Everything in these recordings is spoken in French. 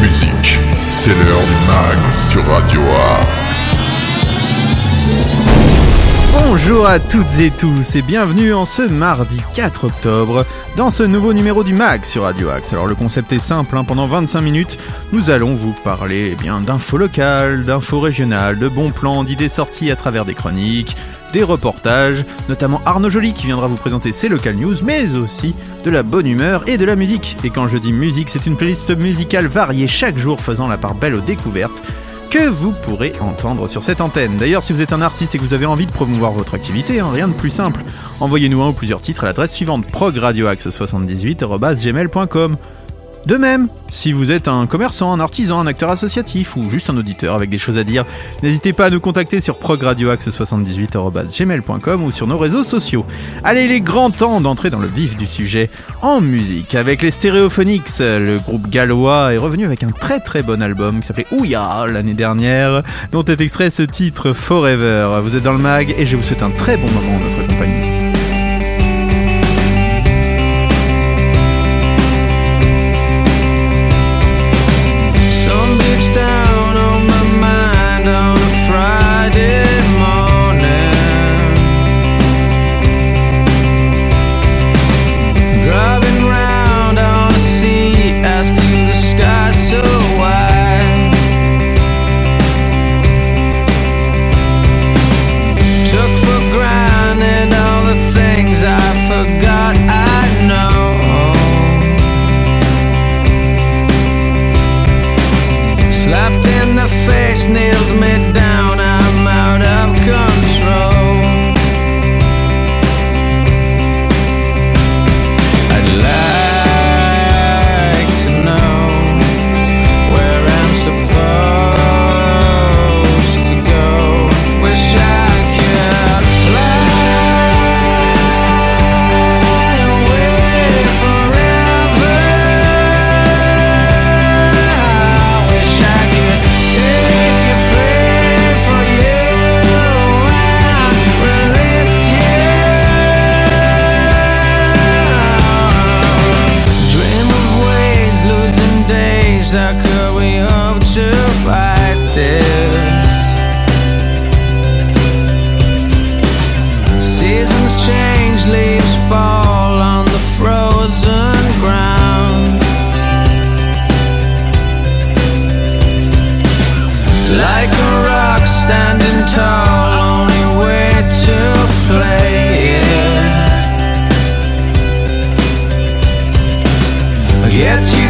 musique. C'est l'heure du mag sur Radio Axe. Bonjour à toutes et tous et bienvenue en ce mardi 4 octobre dans ce nouveau numéro du MAG sur Radio Axe. Alors le concept est simple, hein. pendant 25 minutes, nous allons vous parler eh bien d'infos locales, d'infos régionales, de bons plans, d'idées sorties à travers des chroniques, des reportages, notamment Arnaud Joly qui viendra vous présenter ses local news, mais aussi de la bonne humeur et de la musique. Et quand je dis musique, c'est une playlist musicale variée chaque jour faisant la part belle aux découvertes que vous pourrez entendre sur cette antenne. D'ailleurs, si vous êtes un artiste et que vous avez envie de promouvoir votre activité, hein, rien de plus simple. Envoyez-nous un ou plusieurs titres à l'adresse suivante progradioaxe78.gmail.com de même, si vous êtes un commerçant, un artisan, un acteur associatif ou juste un auditeur avec des choses à dire, n'hésitez pas à nous contacter sur progradioaxe78.gmail.com ou sur nos réseaux sociaux. Allez, il est grand temps d'entrer dans le vif du sujet en musique avec les Stereophonics. Le groupe gallois est revenu avec un très très bon album qui s'appelait Ouya l'année dernière, dont est extrait ce titre Forever. Vous êtes dans le mag et je vous souhaite un très bon moment en notre Yet you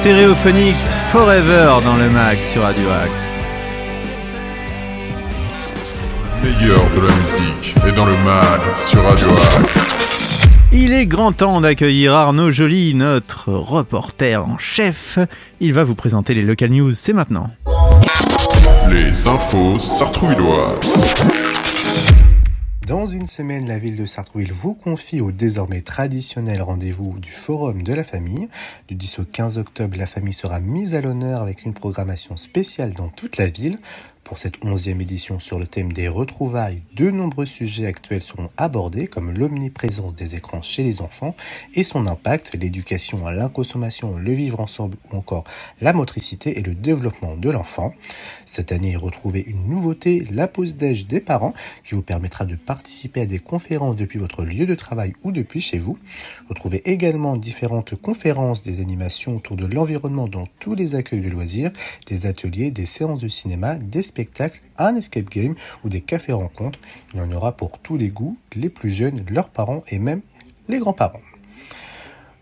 Stereophonics Forever dans le mag sur Radio Axe. Meilleur de la musique est dans le mag sur Radio Axe. Il est grand temps d'accueillir Arnaud Joly, notre reporter en chef. Il va vous présenter les local news, c'est maintenant. Les infos sartrouilloises. Dans une semaine, la ville de Sartrouville vous confie au désormais traditionnel rendez-vous du Forum de la famille. Du 10 au 15 octobre, la famille sera mise à l'honneur avec une programmation spéciale dans toute la ville. Pour cette onzième édition sur le thème des retrouvailles, de nombreux sujets actuels seront abordés comme l'omniprésence des écrans chez les enfants et son impact, l'éducation à l'inconsommation, le vivre ensemble ou encore la motricité et le développement de l'enfant. Cette année, retrouvez une nouveauté, la pause déj des parents qui vous permettra de participer à des conférences depuis votre lieu de travail ou depuis chez vous. Retrouvez également différentes conférences, des animations autour de l'environnement dans tous les accueils de loisirs, des ateliers, des séances de cinéma, des spectacles, un escape game ou des cafés rencontres. Il y en aura pour tous les goûts, les plus jeunes, leurs parents et même les grands-parents.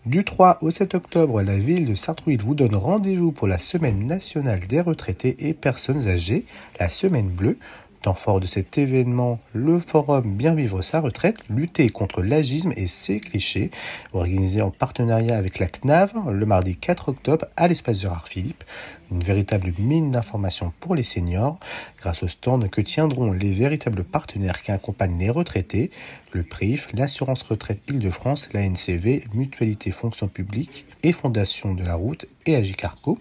Du 3 au 7 octobre, la ville de Sartrouville vous donne rendez-vous pour la Semaine nationale des retraités et personnes âgées, la Semaine bleue. Temps fort de cet événement, le forum Bien vivre sa retraite, lutter contre l'agisme et ses clichés, organisé en partenariat avec la CNAV le mardi 4 octobre à l'espace Gérard Philippe. Une véritable mine d'informations pour les seniors, grâce au stand que tiendront les véritables partenaires qui accompagnent les retraités, le PRIF, l'assurance retraite Île-de-France, la NCV, Mutualité Fonction Publique et Fondation de la Route et Agicarco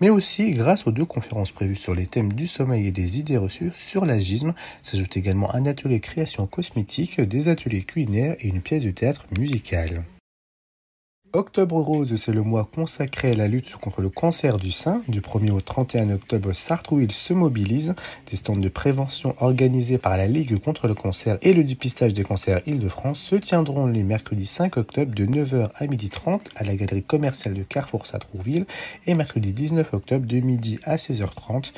mais aussi grâce aux deux conférences prévues sur les thèmes du sommeil et des idées reçues sur l'agisme. S'ajoute également un atelier création cosmétique, des ateliers culinaires et une pièce de théâtre musicale. Octobre Rose, c'est le mois consacré à la lutte contre le cancer du sein. Du 1er au 31 octobre, Sartrouville se mobilise. Des stands de prévention organisés par la Ligue contre le cancer et le dépistage des cancers Île-de-France se tiendront les mercredis 5 octobre de 9h à 12h30 à la galerie commerciale de Carrefour Sartrouville et mercredi 19 octobre de midi à 16h30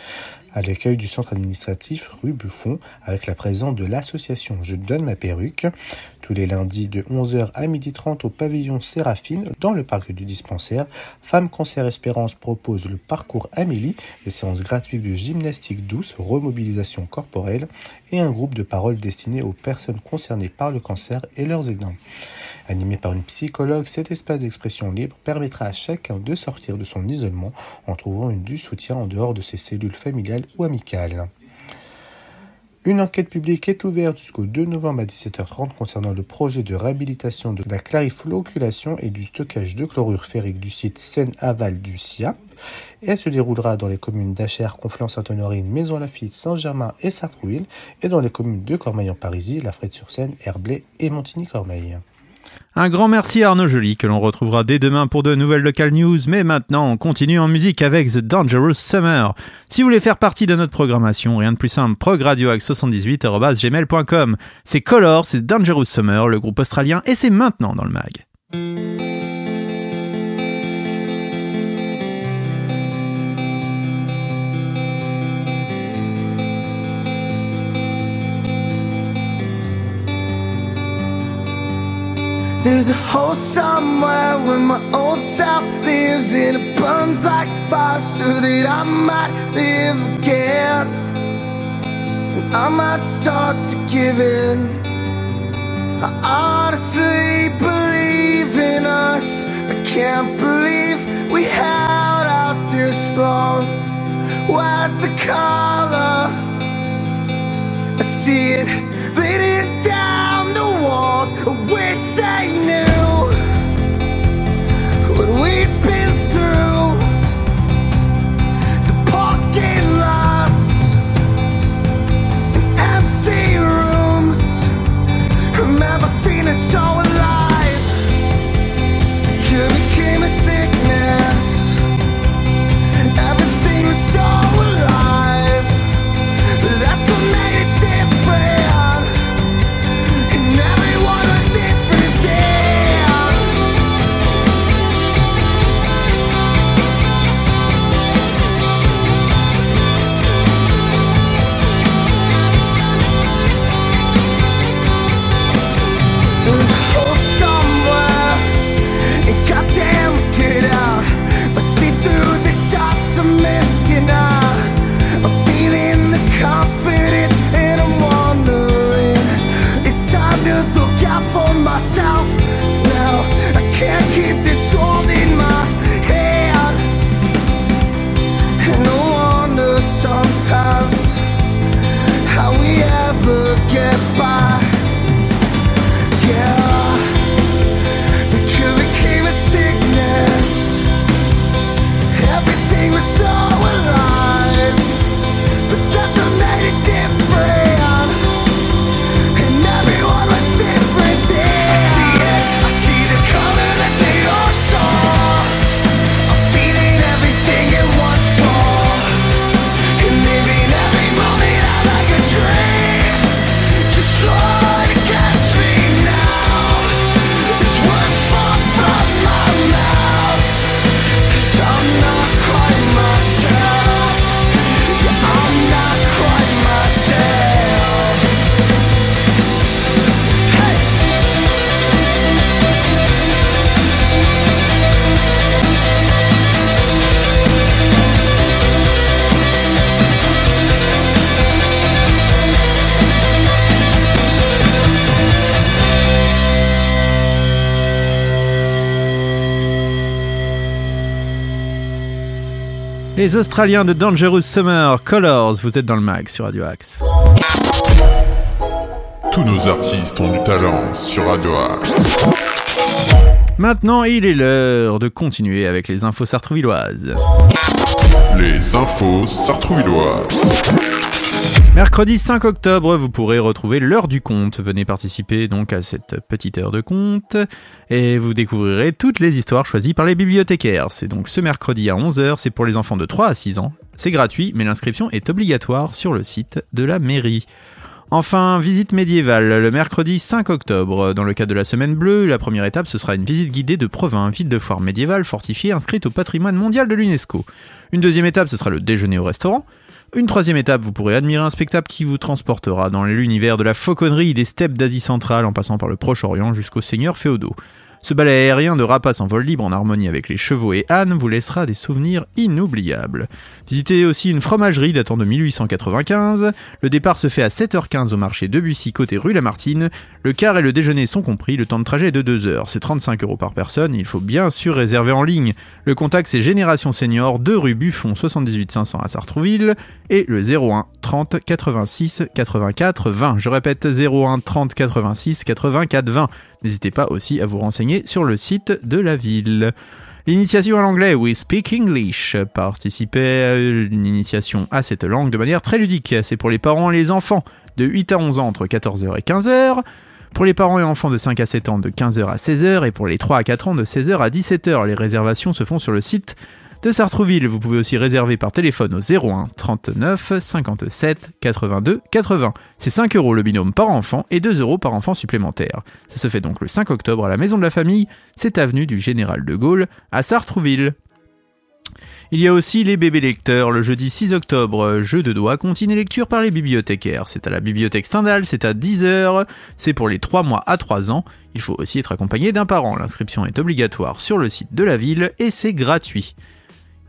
à l'accueil du centre administratif rue Buffon avec la présence de l'association Je donne ma perruque tous les lundis de 11h à 12h30 au pavillon Séraphine dans le parc du dispensaire. Femmes Cancer Espérance propose le parcours Amélie, des séances gratuites de gymnastique douce, remobilisation corporelle et un groupe de parole destiné aux personnes concernées par le cancer et leurs aidants. Animé par une psychologue, cet espace d'expression libre permettra à chacun de sortir de son isolement en trouvant du soutien en dehors de ses cellules familiales ou amicales. Une enquête publique est ouverte jusqu'au 2 novembre à 17h30 concernant le projet de réhabilitation de la clarifloculation et du stockage de chlorure ferrique du site Seine-Aval du SIAP. Elle se déroulera dans les communes d'Achères, Conflans-Sainte-Honorine, Maison-Lafitte, Saint-Germain et Sartrouville et dans les communes de Cormeil-en-Parisis, La Frette-sur-Seine, Herblay et Montigny-Cormeil. Un grand merci à Arnaud Joly que l'on retrouvera dès demain pour de nouvelles local news, mais maintenant on continue en musique avec The Dangerous Summer. Si vous voulez faire partie de notre programmation, rien de plus simple, progradioax78.gmail.com. C'est Color, c'est Dangerous Summer, le groupe australien, et c'est maintenant dans le mag. There's a hole somewhere where my old self lives and it burns like fire so that I might live again. And I might start to give in. I honestly believe in us. I can't believe we held out this long. Where's the color? I see it bleeding down wish they knew Les Australiens de Dangerous Summer, Colors, vous êtes dans le mag sur Radio Axe. Tous nos artistes ont du talent sur Radio Axe. Maintenant, il est l'heure de continuer avec les infos sartrouvilloises. Les infos sartrouvilloises. Mercredi 5 octobre, vous pourrez retrouver l'heure du conte. Venez participer donc à cette petite heure de conte et vous découvrirez toutes les histoires choisies par les bibliothécaires. C'est donc ce mercredi à 11h, c'est pour les enfants de 3 à 6 ans. C'est gratuit, mais l'inscription est obligatoire sur le site de la mairie. Enfin, visite médiévale le mercredi 5 octobre. Dans le cadre de la Semaine Bleue, la première étape ce sera une visite guidée de Provins, ville de foire médiévale fortifiée inscrite au patrimoine mondial de l'UNESCO. Une deuxième étape ce sera le déjeuner au restaurant. Une troisième étape, vous pourrez admirer un spectacle qui vous transportera dans l'univers de la fauconnerie des steppes d'Asie centrale en passant par le Proche-Orient jusqu'aux seigneurs féodaux. Ce balai aérien de rapaces en vol libre en harmonie avec les chevaux et ânes vous laissera des souvenirs inoubliables. Visitez aussi une fromagerie datant de 1895. Le départ se fait à 7h15 au marché de Bussy côté rue Lamartine. Le quart et le déjeuner sont compris, le temps de trajet est de 2 heures. C'est 35 euros par personne, il faut bien sûr réserver en ligne. Le contact c'est Génération Senior, 2 rue Buffon 78 500 à Sartrouville et le 01 30 86 84 20. Je répète 01 30 86 84 20. N'hésitez pas aussi à vous renseigner sur le site de la ville. L'initiation à l'anglais We Speak English. Participez à une initiation à cette langue de manière très ludique. C'est pour les parents et les enfants de 8 à 11 ans entre 14h et 15h. Pour les parents et enfants de 5 à 7 ans de 15h à 16h et pour les 3 à 4 ans de 16h à 17h. Les réservations se font sur le site de Sartrouville. Vous pouvez aussi réserver par téléphone au 01 39 57 82 80. C'est 5 euros le binôme par enfant et 2 euros par enfant supplémentaire. Ça se fait donc le 5 octobre à la Maison de la Famille, c'est avenue du Général de Gaulle à Sartrouville. Il y a aussi les bébés lecteurs le jeudi 6 octobre, jeu de doigts, continue lecture par les bibliothécaires. C'est à la bibliothèque Stendhal, c'est à 10h, c'est pour les 3 mois à 3 ans. Il faut aussi être accompagné d'un parent. L'inscription est obligatoire sur le site de la ville et c'est gratuit.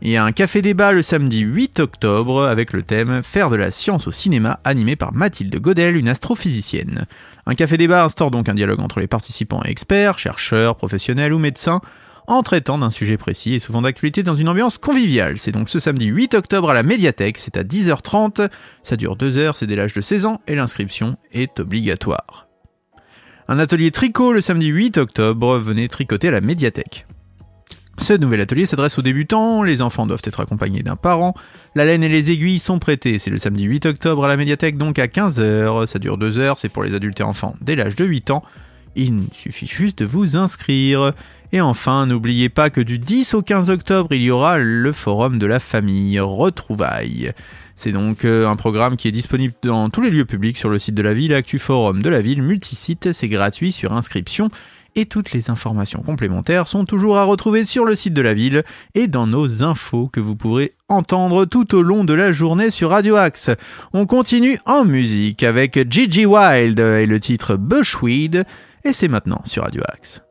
A un café débat le samedi 8 octobre avec le thème Faire de la science au cinéma animé par Mathilde Godel, une astrophysicienne. Un café débat instaure donc un dialogue entre les participants et experts, chercheurs, professionnels ou médecins en traitant d'un sujet précis et souvent d'actualité dans une ambiance conviviale. C'est donc ce samedi 8 octobre à la médiathèque, c'est à 10h30, ça dure 2 heures, c'est dès l'âge de 16 ans et l'inscription est obligatoire. Un atelier tricot le samedi 8 octobre, venez tricoter à la médiathèque. Ce nouvel atelier s'adresse aux débutants, les enfants doivent être accompagnés d'un parent, la laine et les aiguilles sont prêtées, c'est le samedi 8 octobre à la médiathèque donc à 15h, ça dure 2 heures, c'est pour les adultes et enfants dès l'âge de 8 ans, il suffit juste de vous inscrire. Et enfin, n'oubliez pas que du 10 au 15 octobre, il y aura le forum de la famille, retrouvailles. C'est donc euh, un programme qui est disponible dans tous les lieux publics sur le site de la ville, Actu Forum de la ville, multisite, c'est gratuit sur inscription. Et toutes les informations complémentaires sont toujours à retrouver sur le site de la ville et dans nos infos que vous pourrez entendre tout au long de la journée sur Radio Axe. On continue en musique avec Gigi Wild et le titre Bushweed et c'est maintenant sur Radio Axe.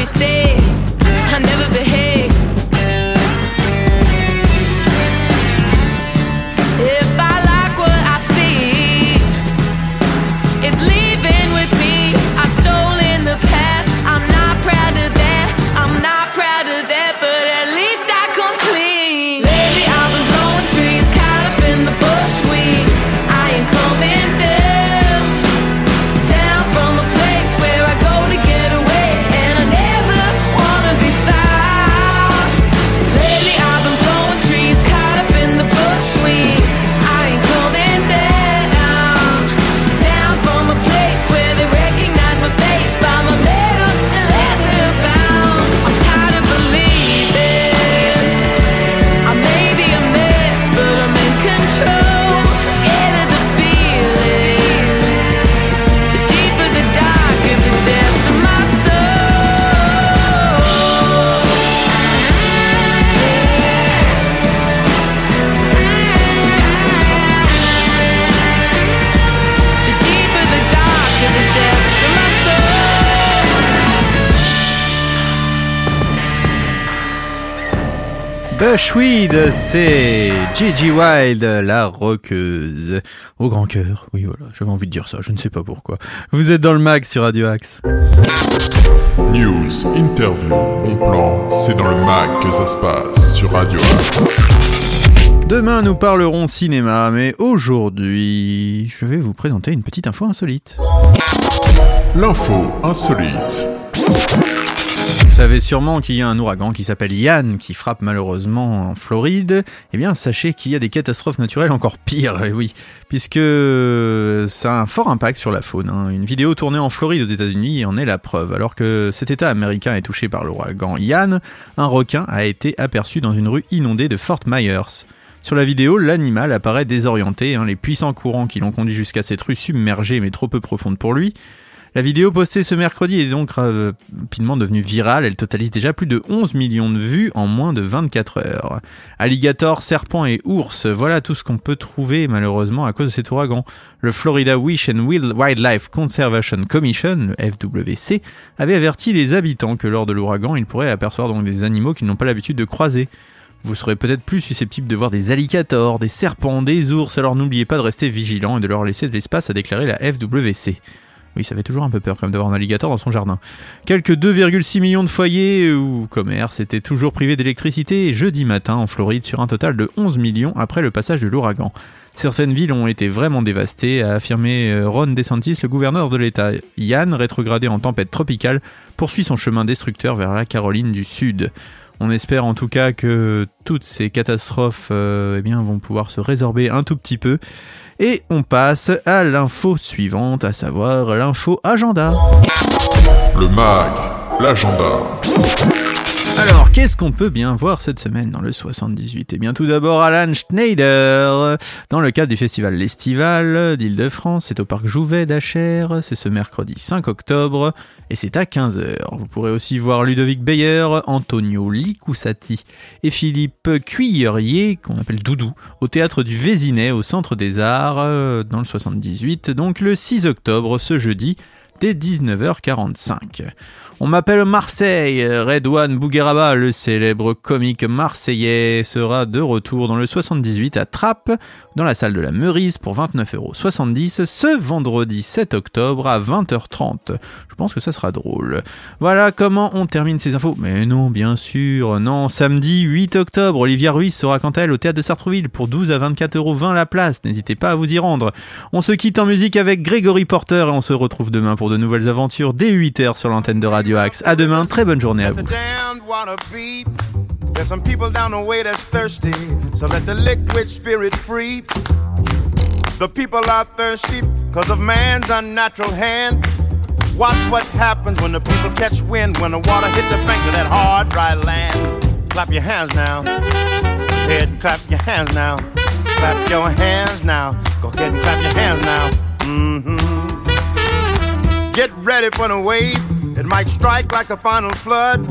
be safe. Bushweed, c'est Gigi Wild, la rockeuse. Au grand cœur, oui voilà, j'avais envie de dire ça, je ne sais pas pourquoi. Vous êtes dans le mag sur Radio Axe. News, interview, bon plan, c'est dans le mag que ça se passe sur Radio Axe. Demain nous parlerons cinéma, mais aujourd'hui je vais vous présenter une petite info insolite. L'info insolite. Savez sûrement qu'il y a un ouragan qui s'appelle Yann qui frappe malheureusement en Floride. Eh bien, sachez qu'il y a des catastrophes naturelles encore pires, et oui, puisque ça a un fort impact sur la faune. hein. Une vidéo tournée en Floride aux États-Unis en est la preuve. Alors que cet État américain est touché par l'ouragan Yann, un requin a été aperçu dans une rue inondée de Fort Myers. Sur la vidéo, l'animal apparaît désorienté, hein, les puissants courants qui l'ont conduit jusqu'à cette rue submergée mais trop peu profonde pour lui. La vidéo postée ce mercredi est donc euh, rapidement devenue virale, elle totalise déjà plus de 11 millions de vues en moins de 24 heures. Alligators, serpents et ours, voilà tout ce qu'on peut trouver malheureusement à cause de cet ouragan. Le Florida Wish and Wild- Wildlife Conservation Commission, le FWC, avait averti les habitants que lors de l'ouragan, ils pourraient apercevoir donc des animaux qu'ils n'ont pas l'habitude de croiser. Vous serez peut-être plus susceptible de voir des alligators, des serpents, des ours, alors n'oubliez pas de rester vigilant et de leur laisser de l'espace, a déclaré la FWC. Oui, ça fait toujours un peu peur même d'avoir un alligator dans son jardin. Quelques 2,6 millions de foyers ou commerces étaient toujours privés d'électricité jeudi matin en Floride sur un total de 11 millions après le passage de l'ouragan. Certaines villes ont été vraiment dévastées, a affirmé euh, Ron DeSantis, le gouverneur de l'État. Yann, rétrogradé en tempête tropicale, poursuit son chemin destructeur vers la Caroline du Sud. On espère en tout cas que toutes ces catastrophes euh, eh vont pouvoir se résorber un tout petit peu. Et on passe à l'info suivante, à savoir l'info agenda. Le mag, l'agenda. Alors, qu'est-ce qu'on peut bien voir cette semaine dans le 78 Eh bien, tout d'abord, Alan Schneider, dans le cadre du festival L'Estival d'Île-de-France, c'est au parc Jouvet d'Acher, c'est ce mercredi 5 octobre, et c'est à 15h. Vous pourrez aussi voir Ludovic Beyer, Antonio Licusati et Philippe Cuillerier, qu'on appelle Doudou, au théâtre du Vésinet, au Centre des Arts, euh, dans le 78, donc le 6 octobre, ce jeudi, dès 19h45. On m'appelle Marseille. Redouane Bougueraba, le célèbre comique marseillais, sera de retour dans le 78 à Trappes, dans la salle de la Meurise pour 29,70€ ce vendredi 7 octobre à 20h30. Je pense que ça sera drôle. Voilà comment on termine ces infos. Mais non, bien sûr, non. Samedi 8 octobre, Olivia Ruiz sera quant à elle au théâtre de Sartrouville pour 12 à 24,20€ la place. N'hésitez pas à vous y rendre. On se quitte en musique avec Grégory Porter et on se retrouve demain pour de nouvelles aventures dès 8h sur l'antenne de Radio Axe. À demain, très bonne journée à vous. There's some people down the way that's thirsty, so let the liquid spirit free. The people are thirsty because of man's unnatural hand. Watch what happens when the people catch wind, when the water hits the banks of that hard, dry land. Clap your hands now. Go ahead and clap your hands now. Clap your hands now. Go ahead and clap your hands now. Mm-hmm. Get ready for the wave. It might strike like a final flood.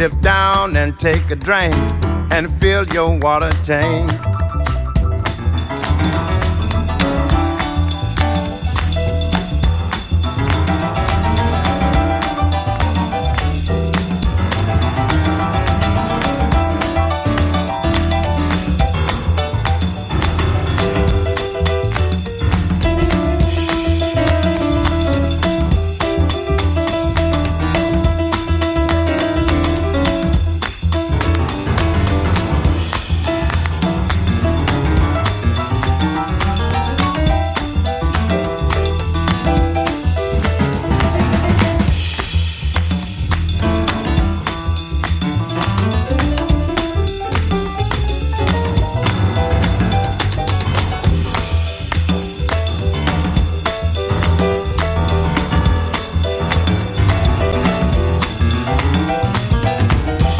Dip down and take a drink and fill your water tank.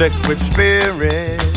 Liquid spirit.